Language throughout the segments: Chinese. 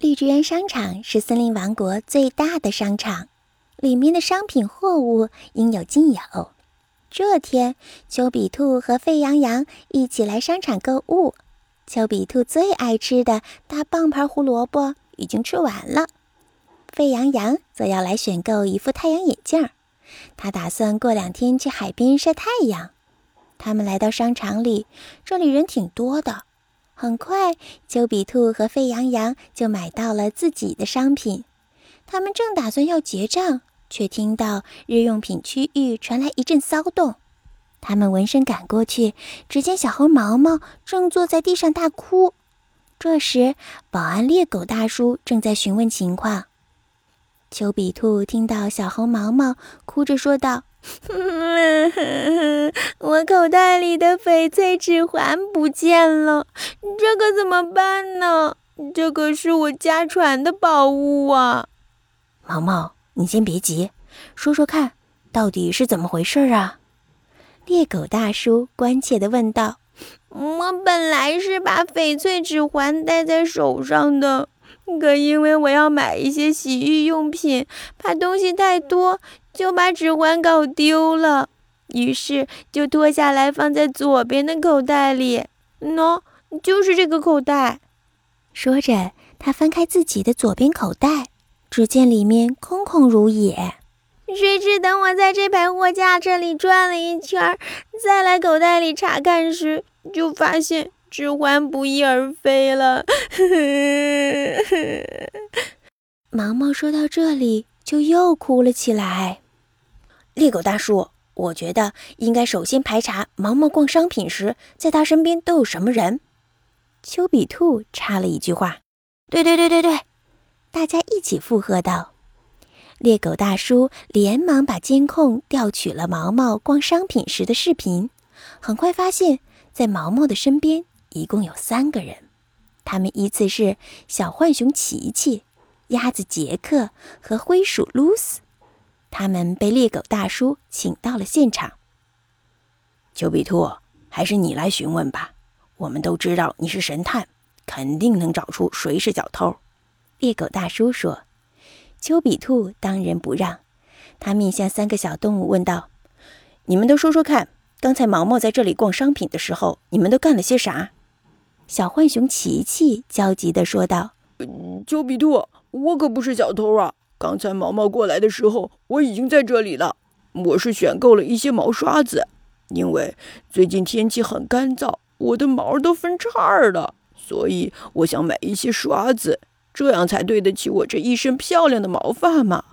绿植园商场是森林王国最大的商场，里面的商品货物应有尽有。这天，丘比兔和沸羊羊一起来商场购物。丘比兔最爱吃的大棒牌胡萝卜已经吃完了，沸羊羊则要来选购一副太阳眼镜。他打算过两天去海边晒太阳。他们来到商场里，这里人挺多的。很快，丘比兔和沸羊羊就买到了自己的商品。他们正打算要结账，却听到日用品区域传来一阵骚动。他们闻声赶过去，只见小猴毛毛正坐在地上大哭。这时，保安猎狗大叔正在询问情况。丘比兔听到小猴毛毛哭着说道。我口袋里的翡翠指环不见了，这可怎么办呢？这可是我家传的宝物啊！毛毛，你先别急，说说看，到底是怎么回事啊？猎狗大叔关切地问道。我本来是把翡翠指环戴在手上的，可因为我要买一些洗浴用品，怕东西太多。就把指环搞丢了，于是就脱下来放在左边的口袋里。喏，就是这个口袋。说着，他翻开自己的左边口袋，只见里面空空如也。谁知等我在这排货架这里转了一圈，再来口袋里查看时，就发现指环不翼而飞了。毛毛说到这里，就又哭了起来。猎狗大叔，我觉得应该首先排查毛毛逛商品时，在他身边都有什么人。丘比兔插了一句话：“对对对对对！”大家一起附和道。猎狗大叔连忙把监控调取了毛毛逛商品时的视频，很快发现，在毛毛的身边一共有三个人，他们依次是小浣熊琪琪、鸭子杰克和灰鼠露丝。他们被猎狗大叔请到了现场。丘比兔，还是你来询问吧。我们都知道你是神探，肯定能找出谁是小偷。猎狗大叔说。丘比兔当仁不让，他面向三个小动物问道：“你们都说说看，刚才毛毛在这里逛商品的时候，你们都干了些啥？”小浣熊琪琪焦急地说道：“丘比兔，我可不是小偷啊！”刚才毛毛过来的时候，我已经在这里了。我是选购了一些毛刷子，因为最近天气很干燥，我的毛都分叉了，所以我想买一些刷子，这样才对得起我这一身漂亮的毛发嘛。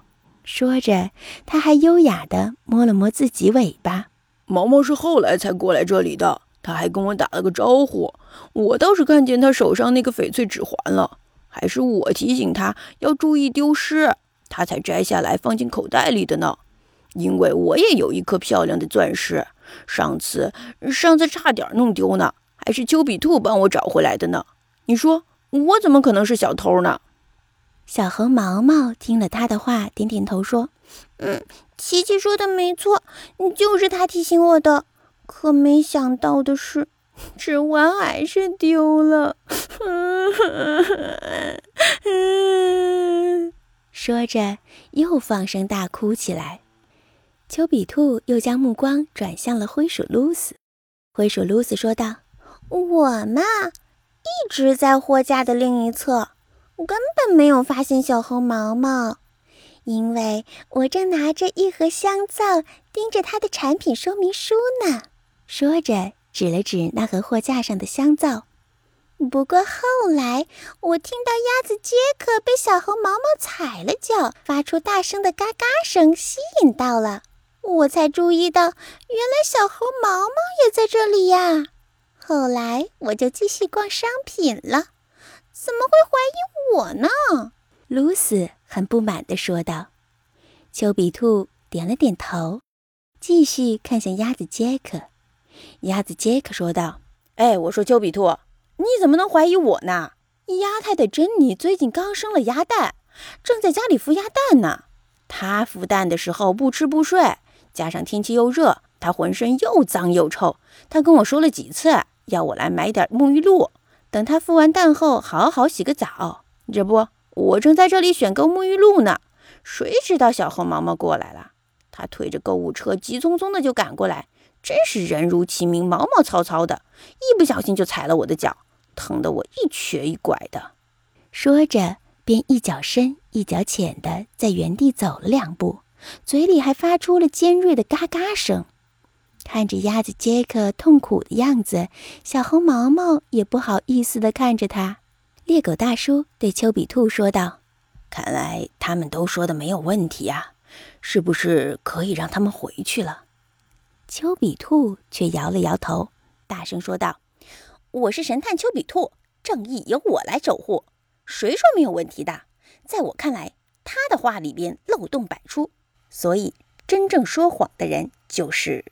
说着，他还优雅地摸了摸自己尾巴。毛毛是后来才过来这里的，他还跟我打了个招呼。我倒是看见他手上那个翡翠指环了，还是我提醒他要注意丢失。他才摘下来放进口袋里的呢，因为我也有一颗漂亮的钻石，上次上次差点弄丢呢，还是丘比兔帮我找回来的呢。你说我怎么可能是小偷呢？小猴毛毛听了他的话，点点头说：“嗯，琪琪说的没错，就是他提醒我的。可没想到的是，指环还是丢了。”说着，又放声大哭起来。丘比兔又将目光转向了灰鼠露丝。灰鼠露丝说道：“我嘛，一直在货架的另一侧，根本没有发现小猴毛毛，因为我正拿着一盒香皂，盯着它的产品说明书呢。”说着，指了指那盒货架上的香皂。不过后来，我听到鸭子杰克被小猴毛毛踩了脚，发出大声的嘎嘎声，吸引到了，我才注意到，原来小猴毛毛也在这里呀。后来我就继续逛商品了。怎么会怀疑我呢？露丝很不满地说道。丘比兔点了点头，继续看向鸭子杰克。鸭子杰克说道：“哎，我说丘比兔。”你怎么能怀疑我呢？鸭太太珍妮最近刚生了鸭蛋，正在家里孵鸭蛋呢。她孵蛋的时候不吃不睡，加上天气又热，她浑身又脏又臭。她跟我说了几次，要我来买点沐浴露，等她孵完蛋后好好洗个澡。这不，我正在这里选购沐浴露呢。谁知道小红毛毛过来了？他推着购物车，急匆匆的就赶过来，真是人如其名，毛毛糙糙的，一不小心就踩了我的脚，疼得我一瘸一拐的。说着，便一脚深一脚浅的在原地走了两步，嘴里还发出了尖锐的嘎嘎声。看着鸭子杰克痛苦的样子，小红毛毛也不好意思的看着他。猎狗大叔对丘比兔说道。看来他们都说的没有问题呀，是不是可以让他们回去了？丘比兔却摇了摇头，大声说道：“我是神探丘比兔，正义由我来守护。谁说没有问题的？在我看来，他的话里边漏洞百出，所以真正说谎的人就是。”